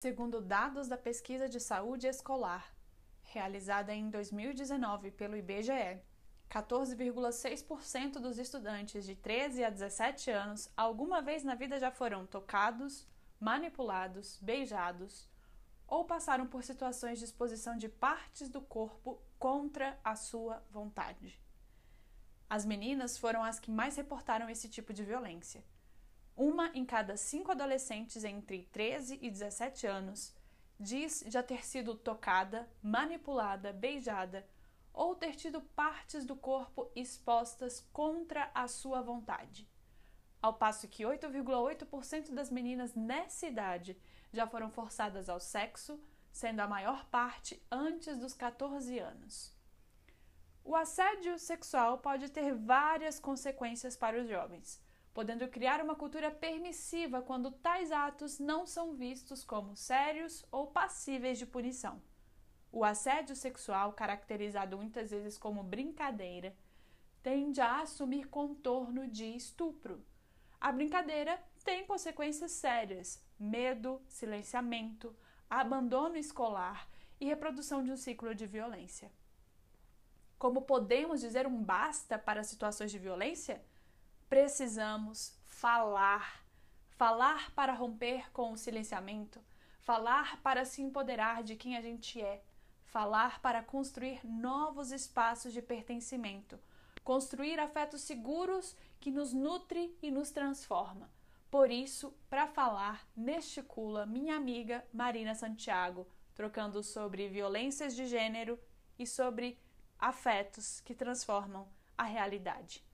Segundo dados da Pesquisa de Saúde Escolar, realizada em 2019 pelo IBGE, 14,6% dos estudantes de 13 a 17 anos alguma vez na vida já foram tocados, manipulados, beijados ou passaram por situações de exposição de partes do corpo contra a sua vontade. As meninas foram as que mais reportaram esse tipo de violência. Uma em cada cinco adolescentes entre 13 e 17 anos diz já ter sido tocada, manipulada, beijada ou ter tido partes do corpo expostas contra a sua vontade. Ao passo que 8,8% das meninas nessa idade já foram forçadas ao sexo, sendo a maior parte antes dos 14 anos. O assédio sexual pode ter várias consequências para os jovens, podendo criar uma cultura permissiva quando tais atos não são vistos como sérios ou passíveis de punição. O assédio sexual, caracterizado muitas vezes como brincadeira, tende a assumir contorno de estupro. A brincadeira tem consequências sérias: medo, silenciamento, abandono escolar e reprodução de um ciclo de violência. Como podemos dizer um basta para situações de violência? Precisamos falar. Falar para romper com o silenciamento, falar para se empoderar de quem a gente é, falar para construir novos espaços de pertencimento, construir afetos seguros que nos nutre e nos transforma. Por isso, para falar, neste Cula, minha amiga Marina Santiago, trocando sobre violências de gênero e sobre afetos que transformam a realidade.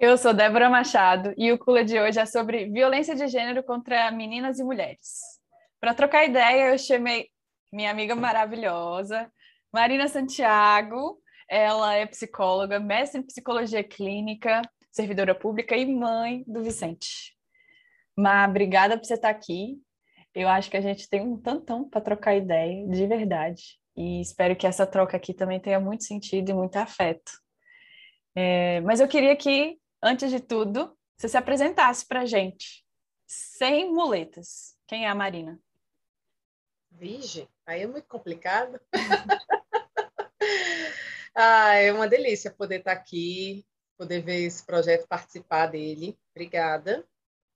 Eu sou Débora Machado e o Cula de hoje é sobre violência de gênero contra meninas e mulheres. Para trocar ideia, eu chamei minha amiga maravilhosa, Marina Santiago. Ela é psicóloga, mestre em psicologia clínica, servidora pública e mãe do Vicente. Mas obrigada por você estar aqui. Eu acho que a gente tem um tantão para trocar ideia, de verdade. E espero que essa troca aqui também tenha muito sentido e muito afeto. É, mas eu queria que antes de tudo, você se apresentasse para a gente, sem muletas. Quem é a Marina? Vige, aí é muito complicado. ah, é uma delícia poder estar aqui, poder ver esse projeto, participar dele. Obrigada.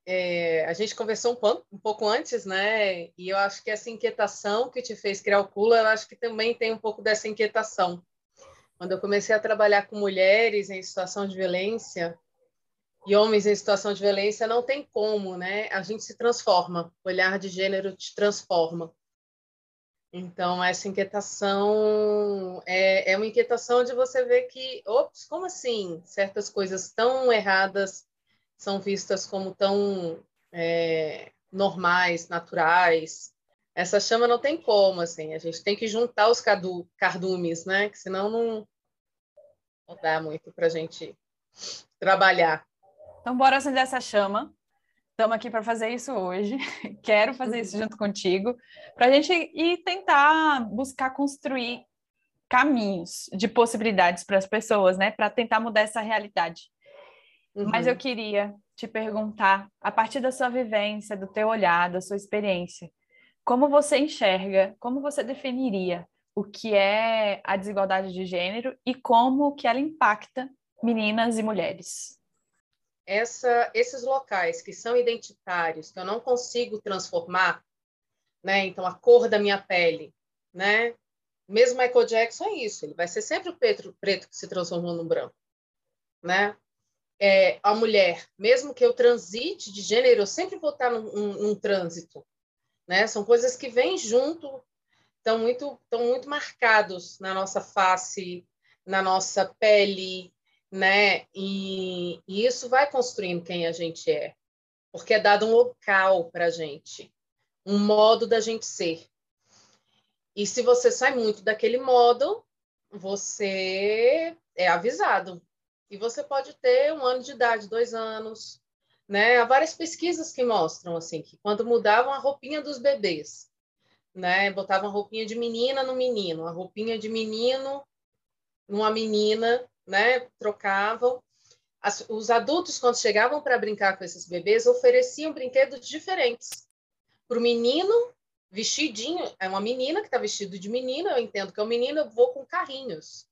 É, a gente conversou um, um, pouco antes, né? E eu acho que essa inquietação que te fez criar o Cula, eu acho que também tem um pouco dessa inquietação. Quando eu comecei a trabalhar com mulheres em situação de violência, e homens em situação de violência, não tem como, né? A gente se transforma, o olhar de gênero te transforma. Então, essa inquietação é, é uma inquietação de você ver que, ops, como assim? Certas coisas tão erradas são vistas como tão é, normais, naturais. Essa chama não tem como, assim, a gente tem que juntar os cadu, cardumes, né? Que senão não, não dá muito para a gente trabalhar. Então, bora acender essa chama. Estamos aqui para fazer isso hoje. Quero fazer isso junto contigo, para a gente ir tentar buscar construir caminhos de possibilidades para as pessoas, né? Para tentar mudar essa realidade. Uhum. Mas eu queria te perguntar, a partir da sua vivência, do teu olhar, da sua experiência, como você enxerga, como você definiria o que é a desigualdade de gênero e como que ela impacta meninas e mulheres? Essa, esses locais que são identitários, que eu não consigo transformar, né? Então, a cor da minha pele, né? Mesmo Michael Jackson é isso, ele vai ser sempre o preto, preto que se transformou no branco, né? É, a mulher, mesmo que eu transite de gênero, eu sempre vou estar num, num, num trânsito, né? São coisas que vêm junto, estão muito, muito marcados na nossa face, na nossa pele, né? E, e, isso vai construindo quem a gente é, porque é dado um local para a gente, um modo da gente ser. E se você sai muito daquele modo, você é avisado. E você pode ter um ano de idade, dois anos, né? Há várias pesquisas que mostram assim que quando mudavam a roupinha dos bebês, né? Botavam a roupinha de menina no menino, a roupinha de menino numa menina, né, trocavam, as, os adultos, quando chegavam para brincar com esses bebês, ofereciam brinquedos diferentes. Para o menino, vestidinho, é uma menina que está vestido de menina, eu entendo que é um menino, eu vou com carrinhos.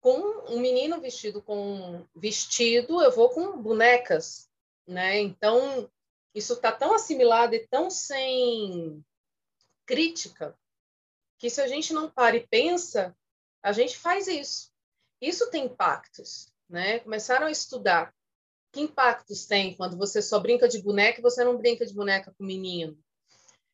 Com um menino vestido com vestido, eu vou com bonecas, né? Então, isso está tão assimilado e tão sem crítica que se a gente não para e pensa, a gente faz isso. Isso tem impactos, né? Começaram a estudar que impactos tem quando você só brinca de boneca e você não brinca de boneca com menino,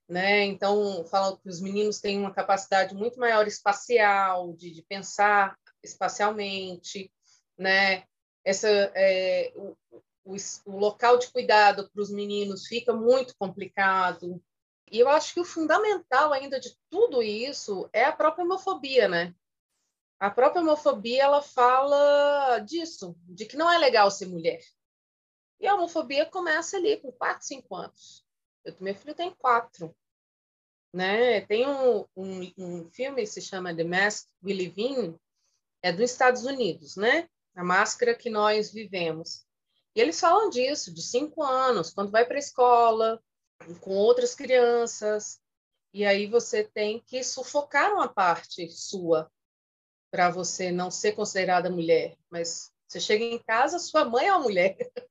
né? Então, falam que os meninos têm uma capacidade muito maior espacial, de, de pensar espacialmente, né? Essa, é, o, o, o local de cuidado para os meninos fica muito complicado. E eu acho que o fundamental ainda de tudo isso é a própria homofobia, né? A própria homofobia ela fala disso, de que não é legal ser mulher. E a homofobia começa ali com 4, 5 anos. Eu, meu filho tem quatro. Né? Tem um, um, um filme que se chama The Mask We Live In, é dos Estados Unidos, né? A máscara que nós vivemos. E eles falam disso, de cinco anos, quando vai para a escola, com outras crianças, e aí você tem que sufocar uma parte sua para você não ser considerada mulher. Mas você chega em casa, sua mãe é uma mulher,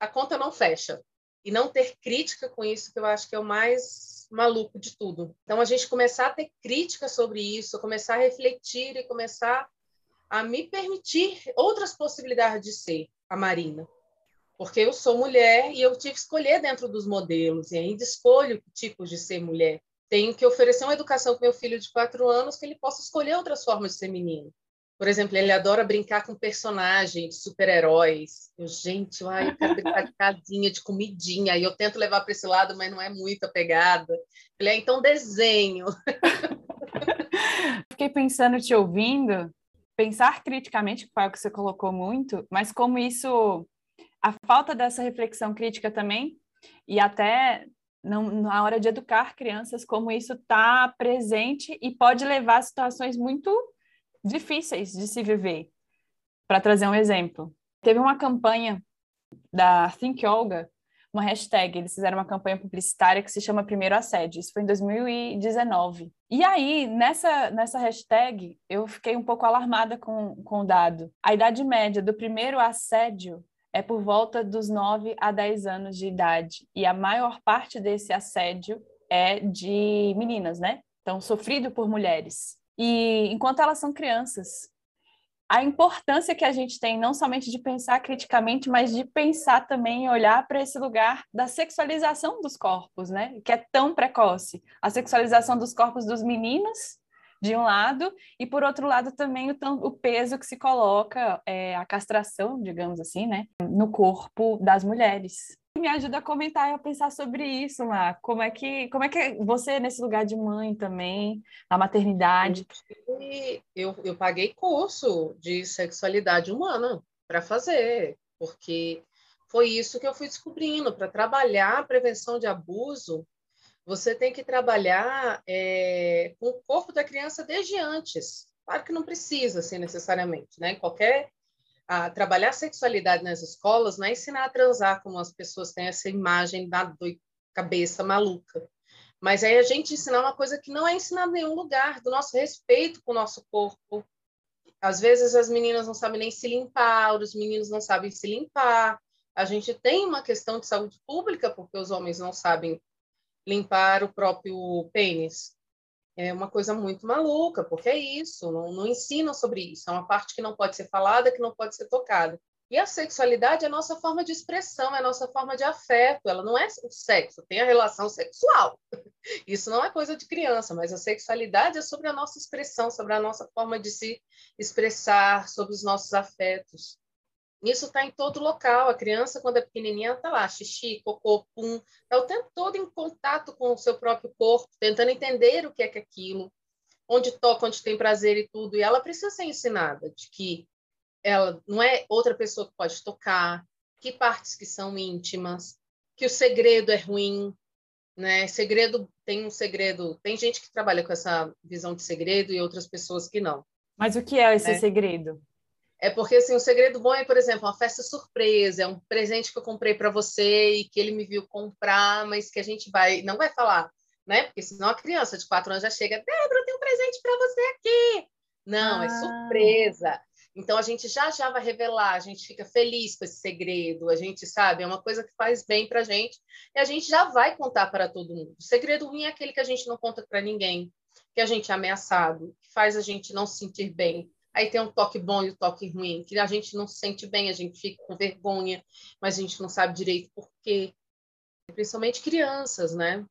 a conta não fecha. E não ter crítica com isso, que eu acho que é o mais maluco de tudo. Então, a gente começar a ter crítica sobre isso, começar a refletir e começar a me permitir outras possibilidades de ser a Marina. Porque eu sou mulher e eu tive que escolher dentro dos modelos, e ainda escolho que tipo de ser mulher. Tenho que oferecer uma educação para meu filho de quatro anos que ele possa escolher outras formas de ser menino. Por exemplo, ele adora brincar com personagens, super-heróis. Gente, ai, eu brincar de casinha, de comidinha. E eu tento levar para esse lado, mas não é muito a pegada. Ele é, então, desenho. Fiquei pensando, te ouvindo, pensar criticamente, que foi o que você colocou muito, mas como isso, a falta dessa reflexão crítica também, e até não, na hora de educar crianças, como isso está presente e pode levar a situações muito difíceis de se viver. Para trazer um exemplo, teve uma campanha da Think Olga uma hashtag, eles fizeram uma campanha publicitária que se chama Primeiro Assédio, isso foi em 2019. E aí, nessa, nessa hashtag, eu fiquei um pouco alarmada com, com o dado. A idade média do primeiro assédio é por volta dos 9 a 10 anos de idade, e a maior parte desse assédio é de meninas, né? Então, sofrido por mulheres. E enquanto elas são crianças, a importância que a gente tem, não somente de pensar criticamente, mas de pensar também e olhar para esse lugar da sexualização dos corpos, né? Que é tão precoce. A sexualização dos corpos dos meninos, de um lado, e por outro lado também o, o peso que se coloca, é, a castração, digamos assim, né? No corpo das mulheres me ajuda a comentar e a pensar sobre isso, lá. Como é que, como é que você nesse lugar de mãe também, na maternidade? Eu, eu paguei curso de sexualidade humana para fazer, porque foi isso que eu fui descobrindo. Para trabalhar a prevenção de abuso, você tem que trabalhar é, com o corpo da criança desde antes. Claro que não precisa, assim, necessariamente, né? Qualquer a trabalhar sexualidade nas escolas não é ensinar a transar, como as pessoas têm essa imagem da cabeça maluca. Mas é a gente ensinar uma coisa que não é ensinada em nenhum lugar, do nosso respeito com o nosso corpo. Às vezes as meninas não sabem nem se limpar, os meninos não sabem se limpar. A gente tem uma questão de saúde pública, porque os homens não sabem limpar o próprio pênis é uma coisa muito maluca, porque é isso, não, não ensinam sobre isso, é uma parte que não pode ser falada, que não pode ser tocada. E a sexualidade é a nossa forma de expressão, é a nossa forma de afeto, ela não é o sexo, tem a relação sexual. Isso não é coisa de criança, mas a sexualidade é sobre a nossa expressão, sobre a nossa forma de se expressar, sobre os nossos afetos. Isso está em todo local. A criança, quando é pequenininha, está lá, xixi, cocô, pum. Está o tempo todo em contato com o seu próprio corpo, tentando entender o que é que é aquilo, onde toca, onde tem prazer e tudo. E ela precisa ser ensinada de que ela não é outra pessoa que pode tocar, que partes que são íntimas, que o segredo é ruim, né? Segredo tem um segredo. Tem gente que trabalha com essa visão de segredo e outras pessoas que não. Mas o que é esse é. segredo? É porque assim, o segredo bom é, por exemplo, uma festa surpresa, é um presente que eu comprei para você e que ele me viu comprar, mas que a gente vai, não vai falar, né? Porque senão a criança de quatro anos já chega, Débora, tem um presente para você aqui. Não, é ah. é surpresa. Então a gente já já vai revelar, a gente fica feliz com esse segredo, a gente sabe, é uma coisa que faz bem para a gente e a gente já vai contar para todo mundo. O segredo ruim é aquele que a gente não conta para ninguém, que a gente é ameaçado, que faz a gente não se sentir bem. Aí tem um toque bom e o um toque ruim, que a gente não se sente bem, a gente fica com vergonha, mas a gente não sabe direito por quê. Principalmente crianças, né?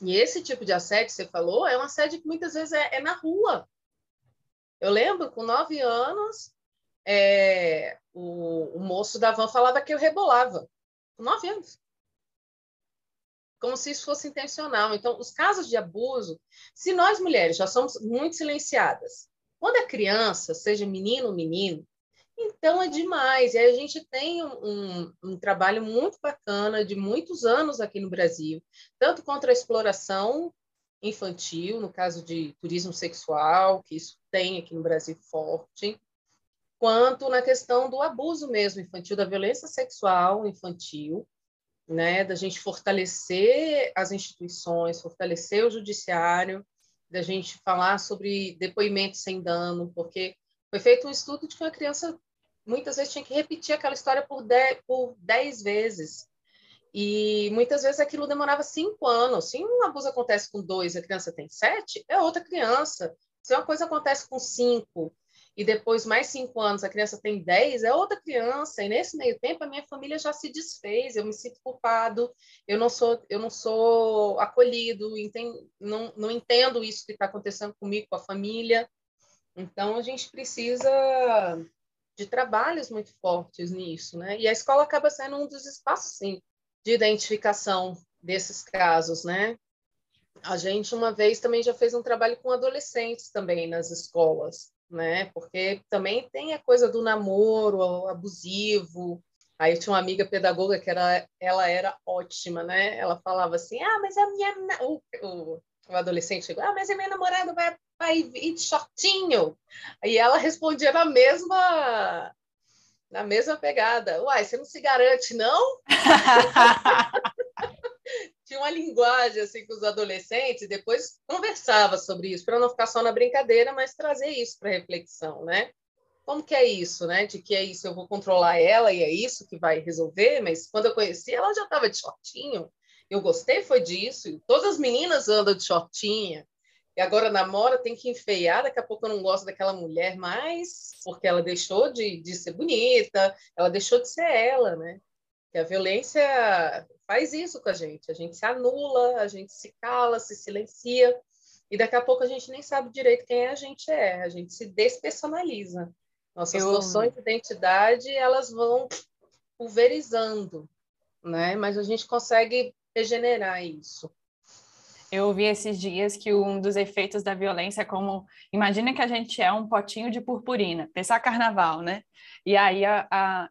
E esse tipo de assédio você falou é um assédio que muitas vezes é, é na rua. Eu lembro, com nove anos, é, o, o, moço da van falava que eu rebolava. Com nove anos. Como se isso fosse intencional. Então, os casos de abuso, se nós mulheres já somos muito silenciadas, quando é criança, seja menino ou menino, então é demais. E a gente tem um, um, trabalho muito bacana de muitos anos aqui no Brasil, tanto contra a exploração infantil, no caso de turismo sexual, que isso tem aqui no Brasil forte, quanto na questão do abuso mesmo infantil, da violência sexual infantil, né, da gente fortalecer as instituições, fortalecer o judiciário, da gente falar sobre depoimento sem dano, porque foi feito um estudo de que uma criança muitas vezes tinha que repetir aquela história por dez, por dez vezes e muitas vezes aquilo demorava cinco anos. Se um abuso acontece com dois a criança tem sete, é outra criança. Se uma coisa acontece com cinco e depois mais cinco anos a criança tem dez, é outra criança. E nesse meio tempo a minha família já se desfez. Eu me sinto culpado. Eu não sou, eu não sou acolhido. Entendo, não, não entendo isso que está acontecendo comigo, com a família. Então a gente precisa de trabalhos muito fortes nisso, né? E a escola acaba sendo um dos espaços, sim, de identificação desses casos, né? A gente uma vez também já fez um trabalho com adolescentes também nas escolas, né? Porque também tem a coisa do namoro abusivo. Aí tinha uma amiga pedagoga que era, ela era ótima, né? Ela falava assim: "Ah, mas a minha o, o, o adolescente chegou: "Ah, mas a minha namorada vai vai ir de shortinho". Aí ela respondia na mesma na mesma pegada. Uai, você não se garante, não? Tinha uma linguagem assim com os adolescentes, depois conversava sobre isso, para não ficar só na brincadeira, mas trazer isso para reflexão, né? Como que é isso, né? De que é isso, eu vou controlar ela e é isso que vai resolver, mas quando eu conheci, ela já estava de shortinho. Eu gostei foi disso. Todas as meninas andam de shortinha e agora namora, tem que enfeiar, daqui a pouco eu não gosto daquela mulher mais, porque ela deixou de, de ser bonita, ela deixou de ser ela, né? Que a violência faz isso com a gente, a gente se anula, a gente se cala, se silencia, e daqui a pouco a gente nem sabe direito quem a gente é, a gente se despersonaliza. Nossas eu... noções de identidade, elas vão pulverizando, né? Mas a gente consegue regenerar isso. Eu ouvi esses dias que um dos efeitos da violência é como. Imagina que a gente é um potinho de purpurina, pensar carnaval, né? E aí a, a,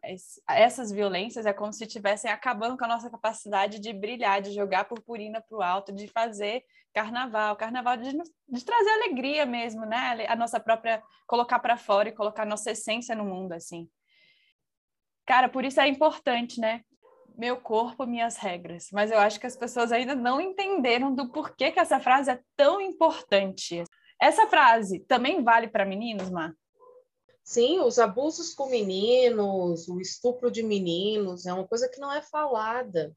essas violências é como se estivessem acabando com a nossa capacidade de brilhar, de jogar purpurina para o alto, de fazer carnaval, carnaval de, de, trazer alegria mesmo, né? A nossa própria. colocar para fora e colocar nossa essência no mundo, assim. Cara, por isso é importante, né? Meu corpo, minhas regras. Mas eu acho que as pessoas ainda não entenderam do porquê que essa frase é tão importante. Essa frase também vale para meninos, Mar? Sim, os abusos com meninos, o estupro de meninos, é uma coisa que não é falada.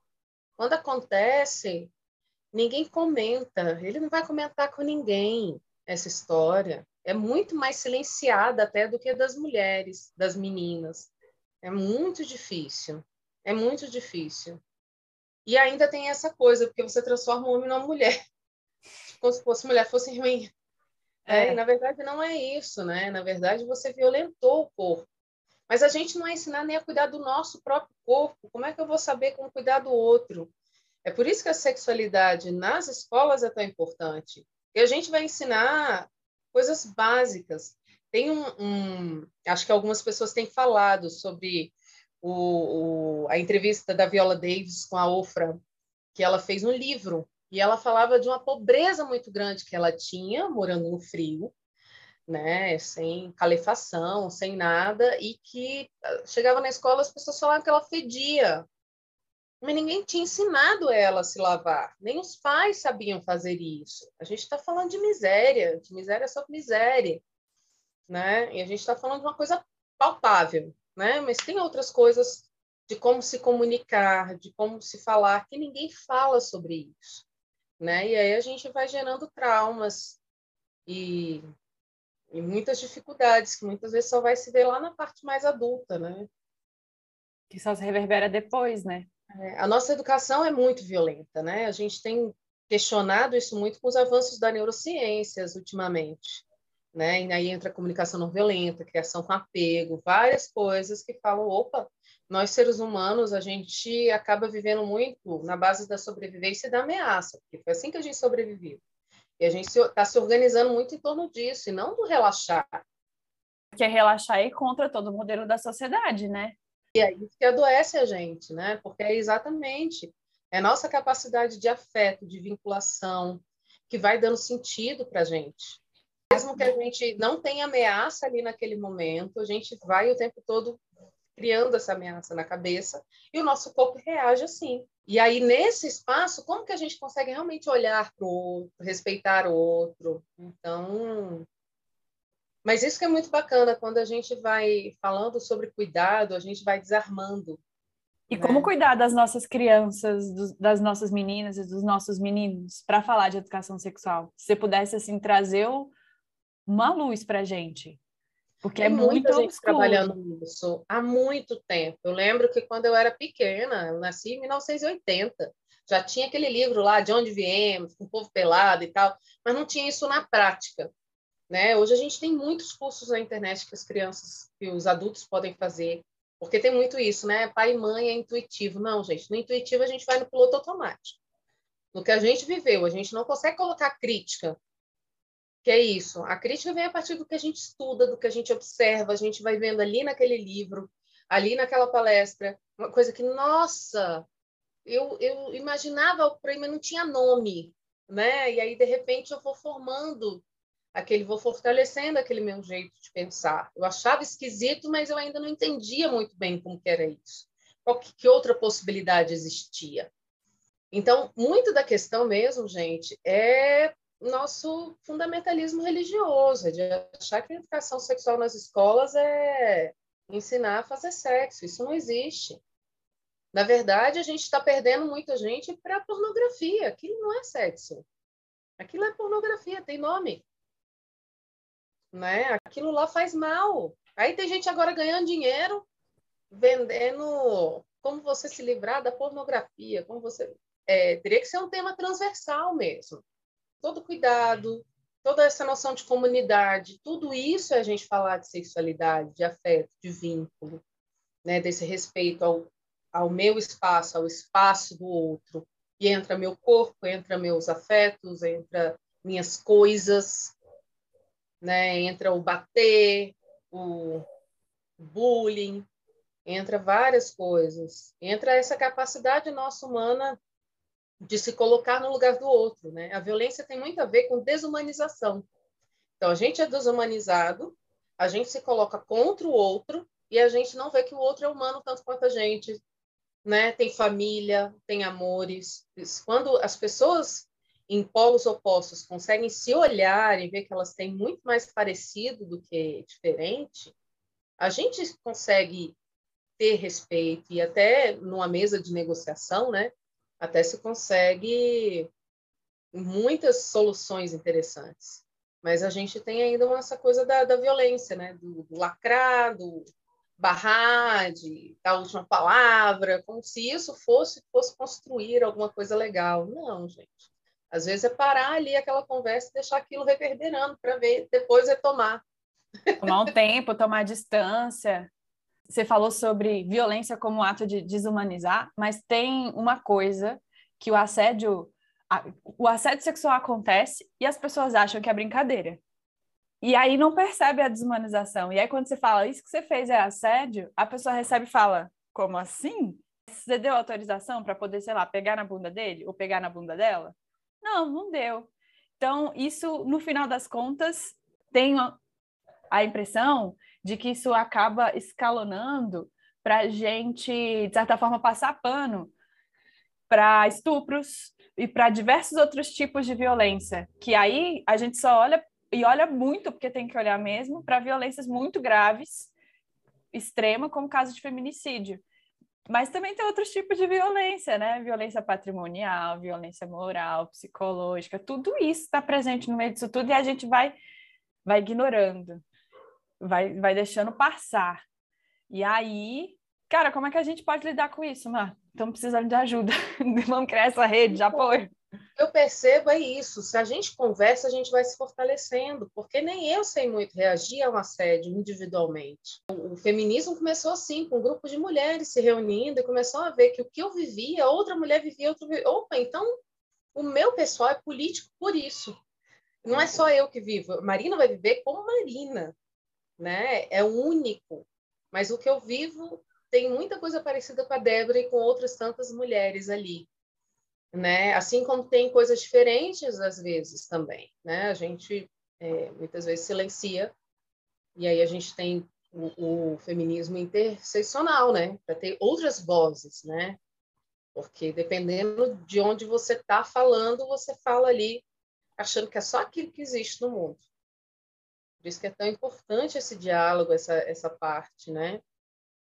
Quando acontece, ninguém comenta. Ele não vai comentar com ninguém essa história. É muito mais silenciada até do que das mulheres, das meninas. É muito difícil. É muito difícil. E ainda tem essa coisa, porque você transforma o homem numa mulher. Como se fosse mulher fosse ruim. É. É, na verdade, não é isso, né? Na verdade, você violentou o corpo. Mas a gente não é ensinar nem a cuidar do nosso próprio corpo. Como é que eu vou saber como cuidar do outro? É por isso que a sexualidade nas escolas é tão importante. E a gente vai ensinar coisas básicas. Tem um, um acho que algumas pessoas têm falado sobre o, o, a entrevista da Viola Davis com a Ofra, que ela fez um livro, e ela falava de uma pobreza muito grande que ela tinha, morando no frio, né, sem calefação, sem nada, e que ah, chegava na escola as pessoas falavam que ela fedia, mas ninguém tinha ensinado ela a se lavar, nem os pais sabiam fazer isso. A gente está falando de miséria, de miséria sobre miséria, né? E a gente está falando de uma coisa palpável, né? Mas tem outras coisas de como se comunicar, de como se falar, que ninguém fala sobre isso, né? E aí a gente vai gerando traumas e, e muitas dificuldades que muitas vezes só vai se ver lá na parte mais adulta, né? Que só se reverbera depois, né? É, a nossa educação é muito violenta, né? A gente tem questionado isso muito com os avanços da neurociências ultimamente, né? E aí entra a comunicação não violenta, criação com apego, várias coisas que falam, opa, nós seres humanos, a gente acaba vivendo muito na base da sobrevivência e da ameaça, porque foi assim que a gente sobreviveu. E a gente está se organizando muito em torno disso, e não do relaxar. Que é relaxar e contra todo o modelo da sociedade, né? E é isso que adoece a gente, né? Porque é exatamente é nossa capacidade de afeto, de vinculação, que vai dando sentido para a gente. Mesmo que a gente não tenha ameaça ali naquele momento, a gente vai o tempo todo criando essa ameaça na cabeça e o nosso corpo reage assim. E aí, nesse espaço, como que a gente consegue realmente olhar para o outro, respeitar o outro? Então, mas isso que é muito bacana, quando a gente vai falando sobre cuidado, a gente vai desarmando. E né? como cuidar das nossas crianças, dos, das nossas meninas e dos nossos meninos para falar de educação sexual? Se você pudesse assim trazer uma luz para a gente, porque é muito muita gente trabalhando nisso há muito tempo. Eu lembro que quando eu era pequena, eu nasci em 1980, já tinha aquele livro lá de onde viemos, com o povo pelado e tal, mas não tinha isso na prática. Né? Hoje a gente tem muitos cursos na internet que as crianças, que os adultos podem fazer, porque tem muito isso, né? Pai e mãe é intuitivo. Não, gente, no intuitivo a gente vai no piloto automático. No que a gente viveu, a gente não consegue colocar crítica. Que é isso. A crítica vem a partir do que a gente estuda, do que a gente observa, a gente vai vendo ali naquele livro, ali naquela palestra, uma coisa que, nossa, eu, eu imaginava mim, mas não tinha nome, né? E aí, de repente, eu vou formando aquele vou fortalecendo aquele meu jeito de pensar. Eu achava esquisito, mas eu ainda não entendia muito bem como era isso. Qual que, que outra possibilidade existia? Então, muito da questão mesmo, gente, é nosso fundamentalismo religioso, é de achar que a educação sexual nas escolas é ensinar a fazer sexo. Isso não existe. Na verdade, a gente está perdendo muita gente para a pornografia. Aquilo não é sexo. Aquilo é pornografia, tem nome né? Aquilo lá faz mal. Aí tem gente agora ganhando dinheiro vendendo como você se livrar da pornografia, como você é, teria que ser um tema transversal mesmo. Todo cuidado, toda essa noção de comunidade, tudo isso é a gente falar de sexualidade, de afeto, de vínculo, né? Desse respeito ao, ao meu espaço, ao espaço do outro. E entra meu corpo, entra meus afetos, entra minhas coisas, né? Entra o bater, o bullying, entra várias coisas. Entra essa capacidade nossa humana de se colocar no lugar do outro, né? A violência tem muito a ver com desumanização. Então a gente é desumanizado, a gente se coloca contra o outro e a gente não vê que o outro é humano tanto quanto a gente, né? Tem família, tem amores. Quando as pessoas em polos opostos conseguem se olhar e ver que elas têm muito mais parecido do que diferente, a gente consegue ter respeito e até numa mesa de negociação, né, até se consegue muitas soluções interessantes. Mas a gente tem ainda essa coisa da, da violência, né, do, do lacrar, do barrar, de última palavra, como se isso fosse fosse construir alguma coisa legal. Não, gente. Às vezes é parar ali aquela conversa e deixar aquilo reverberando para ver, depois retomar. Tomar um tempo, tomar distância. Você falou sobre violência como ato de desumanizar, mas tem uma coisa que o assédio, o assédio sexual acontece e as pessoas acham que é brincadeira. E aí não percebe a desumanização. E aí quando você fala isso que você fez é assédio, a pessoa recebe e fala: "Como assim? Você deu autorização para poder, sei lá, pegar na bunda dele ou pegar na bunda dela?" Não, não deu. Então, isso, no final das contas, tem a impressão de que isso acaba escalonando para a gente, de certa forma, passar pano para estupros e para diversos outros tipos de violência, que aí a gente só olha e olha muito, porque tem que olhar mesmo, para violências muito graves, extrema, como o caso de feminicídio. Mas também tem outros tipos de violência, né? Violência patrimonial, violência moral, psicológica, tudo isso está presente no meio disso tudo e a gente vai, vai ignorando, vai, vai deixando passar. E aí Cara, como é que a gente pode lidar com isso, Mar? Estamos precisando de ajuda. Vamos criar essa rede de apoio. Eu percebo é isso. Se a gente conversa, a gente vai se fortalecendo, porque nem eu sei muito reagir a um assédio individualmente. O feminismo começou assim, com um grupo de mulheres se reunindo e começou a ver que o que eu vivia, outra mulher vivia, outra vivia. Opa, então o meu pessoal é político por isso. Não é só eu que vivo. Marina vai viver como Marina, né? É único. Mas o que eu vivo tem muita coisa parecida com a Débora e com outras tantas mulheres ali, né? Assim como tem coisas diferentes às vezes também, né? A gente é, muitas vezes silencia e aí a gente tem o, o feminismo interseccional, né? Para ter outras vozes, né? Porque dependendo de onde você está falando, você fala ali achando que é só aquilo que existe no mundo. Por isso que é tão importante esse diálogo, essa, essa parte, né?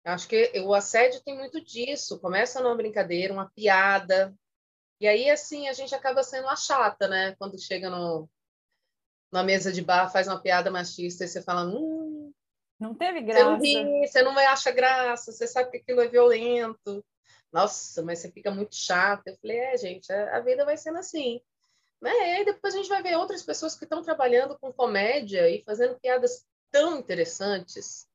Acho que o assédio tem muito disso. Começa numa brincadeira, uma piada. E aí, assim, a gente acaba sendo a chata, né? Quando chega no, na mesa de bar, faz uma piada machista e você fala, hum, não teve graça. Você não ri, você não acha graça, você sabe que aquilo é violento. Nossa, mas você fica muito chata. Eu falei, é, gente, a vida vai sendo assim. Né? E aí depois a gente vai ver outras pessoas que estão trabalhando com comédia e fazendo piadas tão interessantes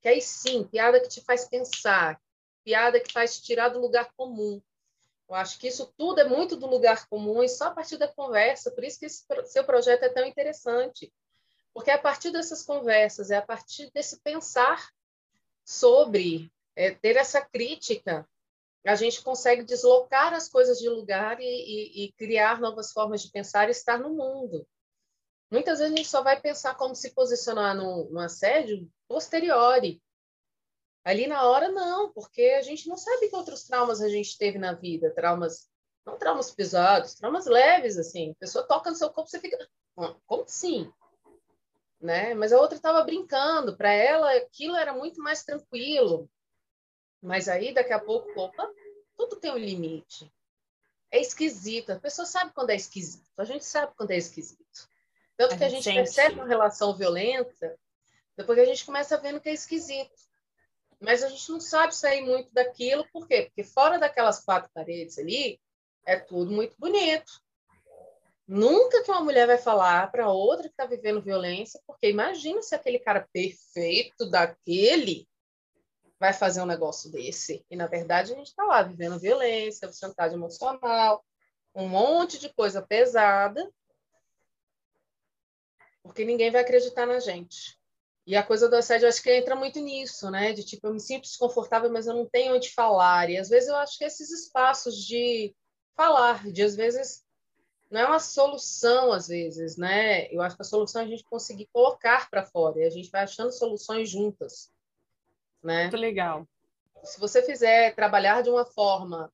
que aí sim, piada que te faz pensar, piada que faz te tirar do lugar comum. Eu acho que isso tudo é muito do lugar comum e só a partir da conversa, por isso que esse seu projeto é tão interessante. Porque é a partir dessas conversas, é a partir desse pensar sobre, é, ter essa crítica, a gente consegue deslocar as coisas de lugar e, e, e criar novas formas de pensar e estar no mundo. Muitas vezes a gente só vai pensar como se posicionar no, assédio posteriori. Ali na hora, não, porque a gente não sabe que outros traumas a gente teve na vida, traumas, não traumas pesados, traumas leves, assim. A pessoa toca no seu corpo, você fica, como assim? Né? Mas a outra estava brincando, para ela aquilo era muito mais tranquilo. Mas aí, daqui a pouco, opa, tudo tem um limite. É esquisito, a pessoa sabe quando é esquisito, a gente sabe quando é esquisito. Tanto que a gente, gente percebe uma relação violenta depois a gente começa a ver que é esquisito. Mas a gente não sabe sair muito daquilo, por quê? Porque fora daquelas quatro paredes ali, é tudo muito bonito. Nunca que uma mulher vai falar para outra que está vivendo violência, porque imagina se aquele cara perfeito daquele vai fazer um negócio desse. E, na verdade, a gente está lá vivendo violência, chantagem emocional, um monte de coisa pesada, porque ninguém vai acreditar na gente. E a coisa do assédio, acho que entra muito nisso, né? De tipo, eu me sinto desconfortável, mas eu não tenho onde falar. E às vezes eu acho que esses espaços de falar, de às vezes não é uma solução, às vezes, né? Eu acho que a solução é a gente conseguir colocar para fora e a gente vai achando soluções juntas, né? Muito legal. Se você fizer trabalhar de uma forma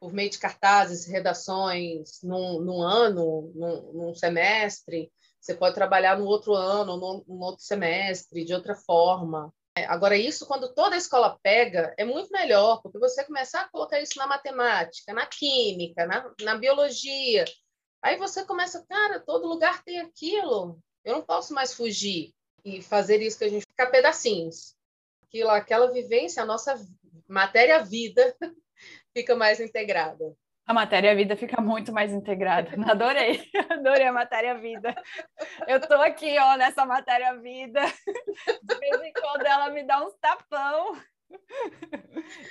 por meio de cartazes, redações, num, num ano, num, num semestre, você pode trabalhar no outro ano, no, no outro semestre, de outra forma. É, agora, isso, quando toda a escola pega, é muito melhor, porque você começar a colocar isso na matemática, na química, na, na biologia. Aí você começa, cara, todo lugar tem aquilo, eu não posso mais fugir e fazer isso que a gente fica pedacinhos. Aquilo, aquela vivência, a nossa matéria-vida fica mais integrada a matéria-vida fica muito mais integrada. Adorei, adorei a matéria-vida. Eu tô aqui, ó, nessa matéria-vida. De vez em quando ela me dá uns tapão.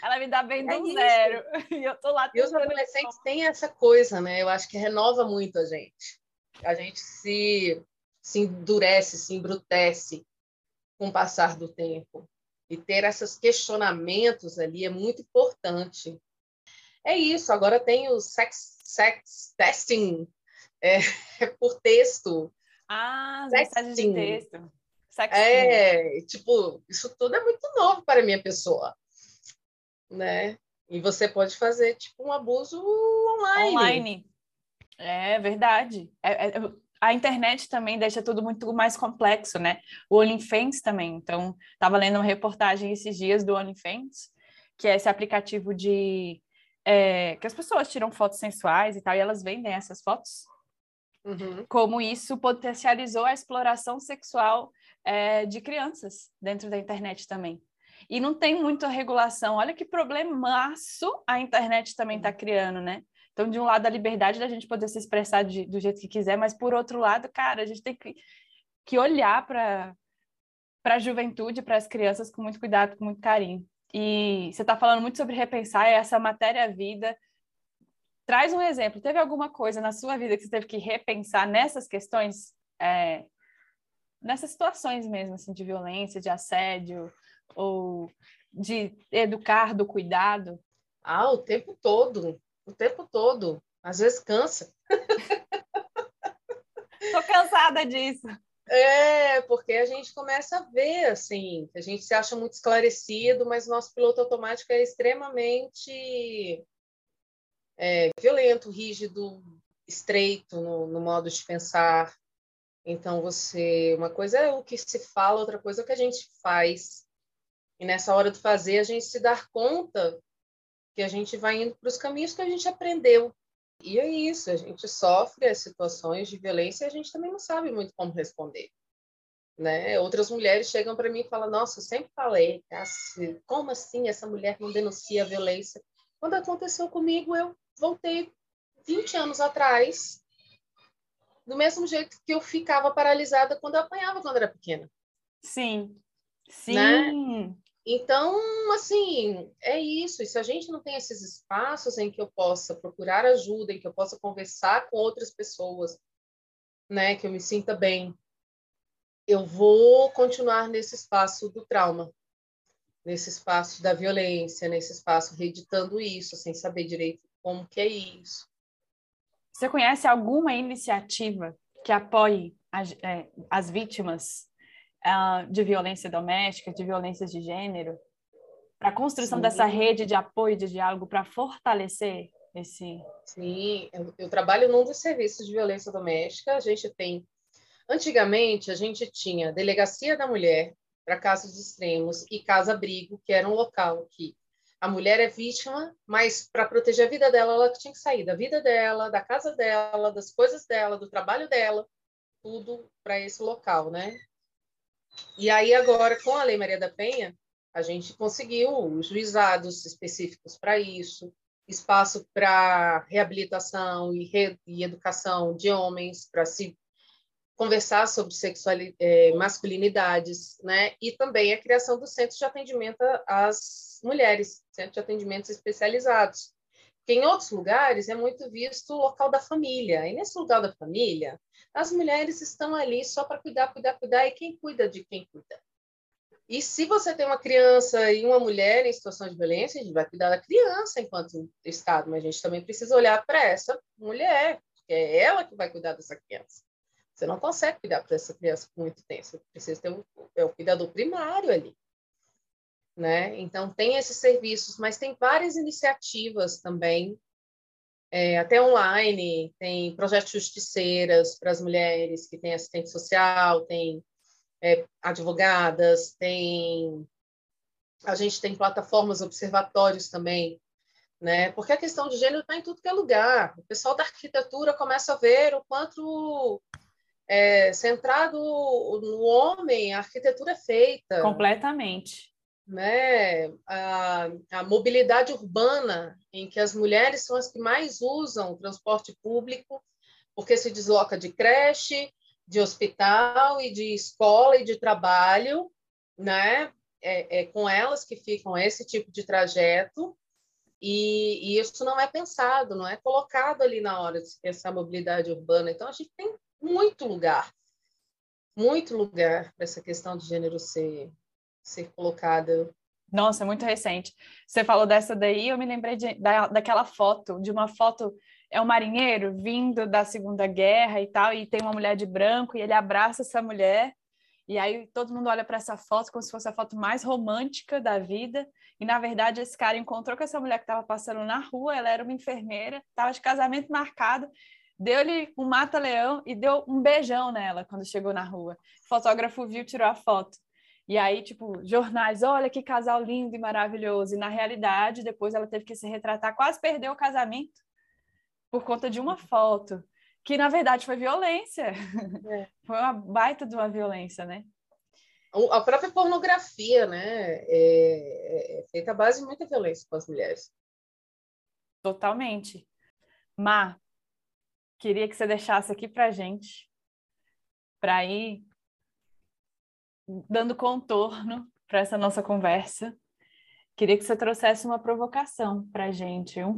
Ela me dá bem do é zero. E eu tô lá E os adolescentes têm essa coisa, né? Eu acho que renova muito a gente. A gente se, se endurece, se embrutece com o passar do tempo. E ter esses questionamentos ali é muito importante é isso, agora tem o sex, sex testing é, por texto. Ah, mensagem de texto. Sex é, tipo, isso tudo é muito novo para a minha pessoa, né? E você pode fazer, tipo, um abuso online. Online. É verdade. É, é, a internet também deixa tudo muito mais complexo, né? O OnlyFans também. Então, estava lendo uma reportagem esses dias do OnlyFans, que é esse aplicativo de... É, que as pessoas tiram fotos sensuais e tal, e elas vendem essas fotos. Uhum. Como isso potencializou a exploração sexual é, de crianças dentro da internet também. E não tem muita regulação. Olha que problemaço a internet também está criando, né? Então, de um lado, a liberdade da gente poder se expressar de, do jeito que quiser, mas por outro lado, cara, a gente tem que, que olhar para a juventude, para as crianças com muito cuidado, com muito carinho. E você está falando muito sobre repensar essa matéria-vida. Traz um exemplo. Teve alguma coisa na sua vida que você teve que repensar nessas questões é, nessas situações mesmo, assim, de violência, de assédio, ou de educar do cuidado? Ah, o tempo todo, o tempo todo. Às vezes cansa. Tô cansada disso. É, porque a gente começa a ver, assim, a gente se acha muito esclarecido, mas nosso piloto automático é extremamente é, violento, rígido, estreito no, no modo de pensar, então, você, uma coisa é o que se fala, outra coisa é o que a gente faz. E nessa hora de fazer, a gente se dar conta que a gente vai indo para os caminhos que a gente aprendeu. E é isso, a gente sofre as situações de violência e a gente também não sabe muito como responder. Né? Outras mulheres chegam para mim e falam: Nossa, eu sempre falei, como assim essa mulher não denuncia a violência? Quando aconteceu comigo, eu voltei 20 anos atrás do mesmo jeito que eu ficava paralisada quando eu apanhava quando era pequena. Sim, sim. Né? Então, assim, é isso. E se a gente não tem esses espaços em que eu possa procurar ajuda, em que eu possa conversar com outras pessoas, né, que eu me sinta bem, eu vou continuar nesse espaço do trauma, nesse espaço da violência, nesse espaço reeditando isso, sem saber direito como que é isso. Você conhece alguma iniciativa que apoie as, é, as vítimas uh, de violência doméstica, de violências de gênero, para a construção Sim. dessa rede de apoio, de diálogo, para fortalecer esse. Sim, eu, eu trabalho num dos serviços de violência doméstica. A gente tem. Antigamente, a gente tinha delegacia da mulher para casos extremos e casa-abrigo, que era um local que a mulher é vítima, mas para proteger a vida dela, ela tinha que sair da vida dela, da casa dela, das coisas dela, do trabalho dela, tudo para esse local, né? E aí agora com a Lei Maria da Penha, a gente conseguiu os juizados específicos para isso, espaço para reabilitação e, re, e, educação de homens para se conversar sobre sexualidade, é, masculinidades, né? E também a criação do centro de atendimento às mulheres, centro de atendimentos especializados. Que em outros lugares é muito visto o local da família. E nesse lugar da família, as mulheres estão ali só para cuidar, cuidar, cuidar, e quem cuida de quem cuida? E se você tem uma criança e uma mulher em situação de violência, a gente vai cuidar da criança enquanto Estado, mas a gente também precisa olhar para essa mulher, que é ela que vai cuidar dessa criança. Você não consegue cuidar para essa criança por muito tempo. Você precisa ter um, é o cuidador primário ali. Né? Então, tem esses serviços, mas tem várias iniciativas também, é, até online, tem projetos justiceiras para as mulheres que têm assistente social, tem é, advogadas, tem a gente tem plataformas, observatórios também, né? Porque a questão de gênero está em tudo que é lugar. O pessoal da arquitetura começa a ver o quanto é, centrado no homem, a arquitetura é feita. Completamente. Né? A, a mobilidade urbana, em que as mulheres são as que mais usam o transporte público, porque se desloca de creche, de hospital e de escola e de trabalho, né? É, é, com elas que ficam esse tipo de trajeto e, e, isso não é pensado, não é colocado ali na hora de pensar mobilidade urbana. Então a gente tem muito lugar, muito lugar para essa questão de gênero ser, ser colocada. Nossa, muito recente. Você falou dessa daí, eu me lembrei de, da, daquela foto, de uma foto, é um marinheiro vindo da Segunda Guerra e tal, e tem uma mulher de branco, e ele abraça essa mulher, E aí todo mundo olha para essa foto como se fosse a foto mais romântica da vida. E na verdade esse cara encontrou com essa mulher que estava passando na rua, ela era uma enfermeira, estava de casamento marcado, deu-lhe um mata-leão e deu um beijão nela quando chegou na rua. O fotógrafo viu, tirou a foto. E aí, tipo, jornais, olha que casal lindo e maravilhoso. E na realidade, depois ela teve que se retratar, quase perdeu o casamento por conta de uma foto que na verdade foi violência. É. Foi uma baita de uma violência, né? A própria pornografia, né, é, é feita à base de muita violência com as mulheres. Totalmente. Má, queria que você deixasse aqui pra gente, para ir dando contorno para essa nossa conversa. Queria que você trouxesse uma provocação para gente, um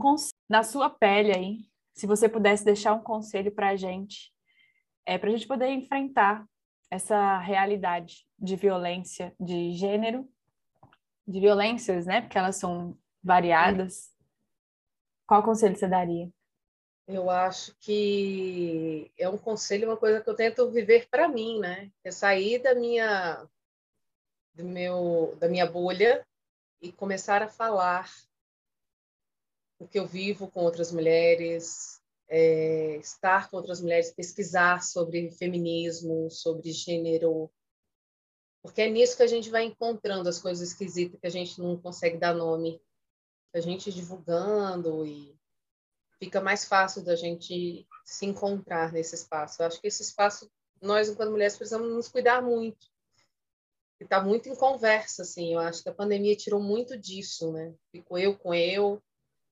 na sua pele aí, se você pudesse deixar um conselho para a gente, é, para a gente poder enfrentar essa realidade de violência de gênero, de violências, né? Porque elas são variadas. Qual conselho você daria? Eu acho que é um conselho, uma coisa que eu tento viver para mim, né? É sair da minha, do meu, da minha bolha e começar a falar o que eu vivo com outras mulheres, é, estar com outras mulheres, pesquisar sobre feminismo, sobre gênero, porque é nisso que a gente vai encontrando as coisas esquisitas que a gente não consegue dar nome, a gente divulgando e fica mais fácil da gente se encontrar nesse espaço. Eu acho que esse espaço nós enquanto mulheres precisamos nos cuidar muito. Está muito em conversa, assim. Eu acho que a pandemia tirou muito disso, né? Fico eu com eu,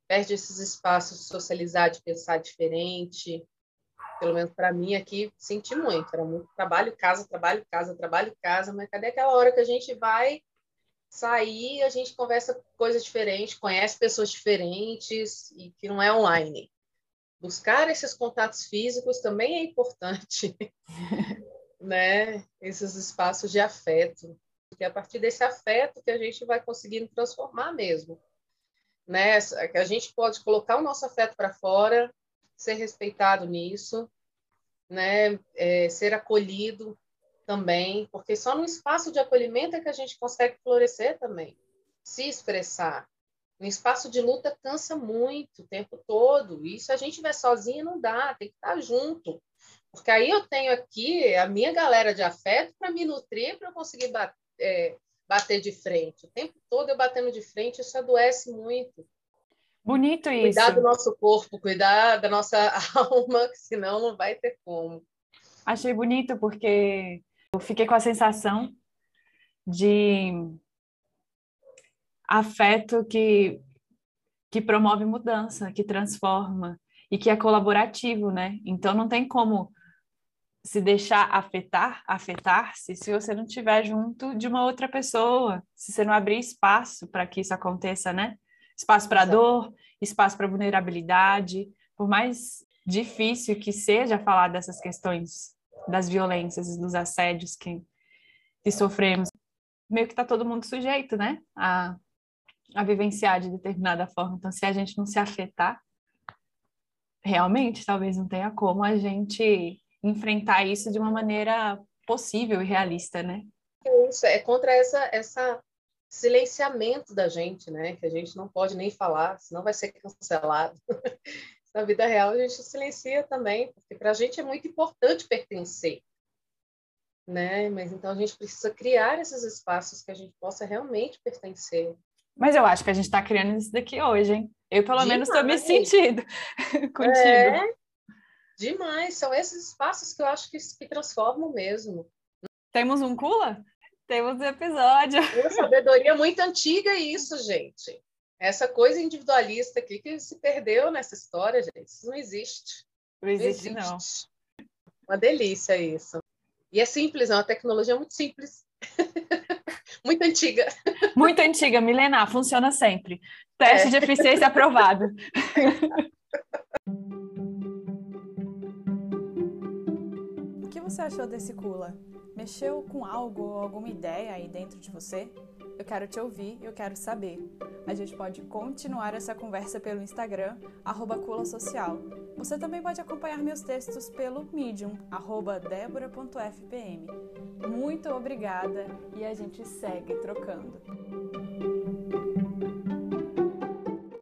perde esses espaços de socializar, de pensar diferente. Pelo menos para mim aqui, senti muito. Era muito trabalho, casa, trabalho, casa, trabalho, casa. Mas cadê aquela hora que a gente vai sair, a gente conversa coisas diferentes, conhece pessoas diferentes e que não é online. Buscar esses contatos físicos também é importante, né? Esses espaços de afeto, porque é a partir desse afeto que a gente vai conseguindo transformar mesmo né? A gente pode colocar o nosso afeto para fora, ser respeitado nisso, né? É, ser acolhido também, porque só no espaço de acolhimento é que a gente consegue florescer também, se expressar. No espaço de luta cansa muito o tempo todo. E se a gente estiver sozinha, não dá, tem que estar junto. Porque aí eu tenho aqui a minha galera de afeto para me nutrir, para eu conseguir bater, é, bater de frente. O tempo todo eu batendo de frente, isso adoece muito. Bonito isso. Cuidar do nosso corpo, cuidar da nossa alma, que senão não vai ter como. Achei bonito porque eu fiquei com a sensação de afeto que, que promove mudança, que transforma e que é colaborativo, né? Então não tem como se deixar afetar, afetar-se, se você não estiver junto de uma outra pessoa, se você não abrir espaço para que isso aconteça, né? Espaço para dor, espaço para vulnerabilidade, por mais difícil que seja falar dessas questões das violências, dos assédios que, que sofremos, meio que está todo mundo sujeito, né? A, a vivenciar de determinada forma. Então, se a gente não se afetar, realmente, talvez não tenha como a gente enfrentar isso de uma maneira possível e realista, né? É isso, é contra essa, essa silenciamento da gente, né? Que a gente não pode nem falar, senão vai ser cancelado. Na vida real a gente silencia também, porque para a gente é muito importante pertencer, né? Mas então a gente precisa criar esses espaços que a gente possa realmente pertencer. Mas eu acho que a gente está criando isso daqui hoje, hein? Eu pelo Demais. menos estou me sentindo contigo. É, Demais, são esses espaços que eu acho que, que transformam mesmo. Temos um Cula? Temos um episódio. Uma sabedoria muito antiga isso, gente. Essa coisa individualista aqui que se perdeu nessa história, gente. Isso não existe. Não existe, não. Existe. não. Uma delícia isso. E é simples, é uma tecnologia muito simples. muito antiga. Muito antiga, milenar, funciona sempre. Teste é. de eficiência aprovado. você achou desse Kula? Mexeu com algo ou alguma ideia aí dentro de você? Eu quero te ouvir, eu quero saber. A gente pode continuar essa conversa pelo Instagram, arroba Cula Social. Você também pode acompanhar meus textos pelo Medium, arroba debora.fpm. Muito obrigada e a gente segue trocando.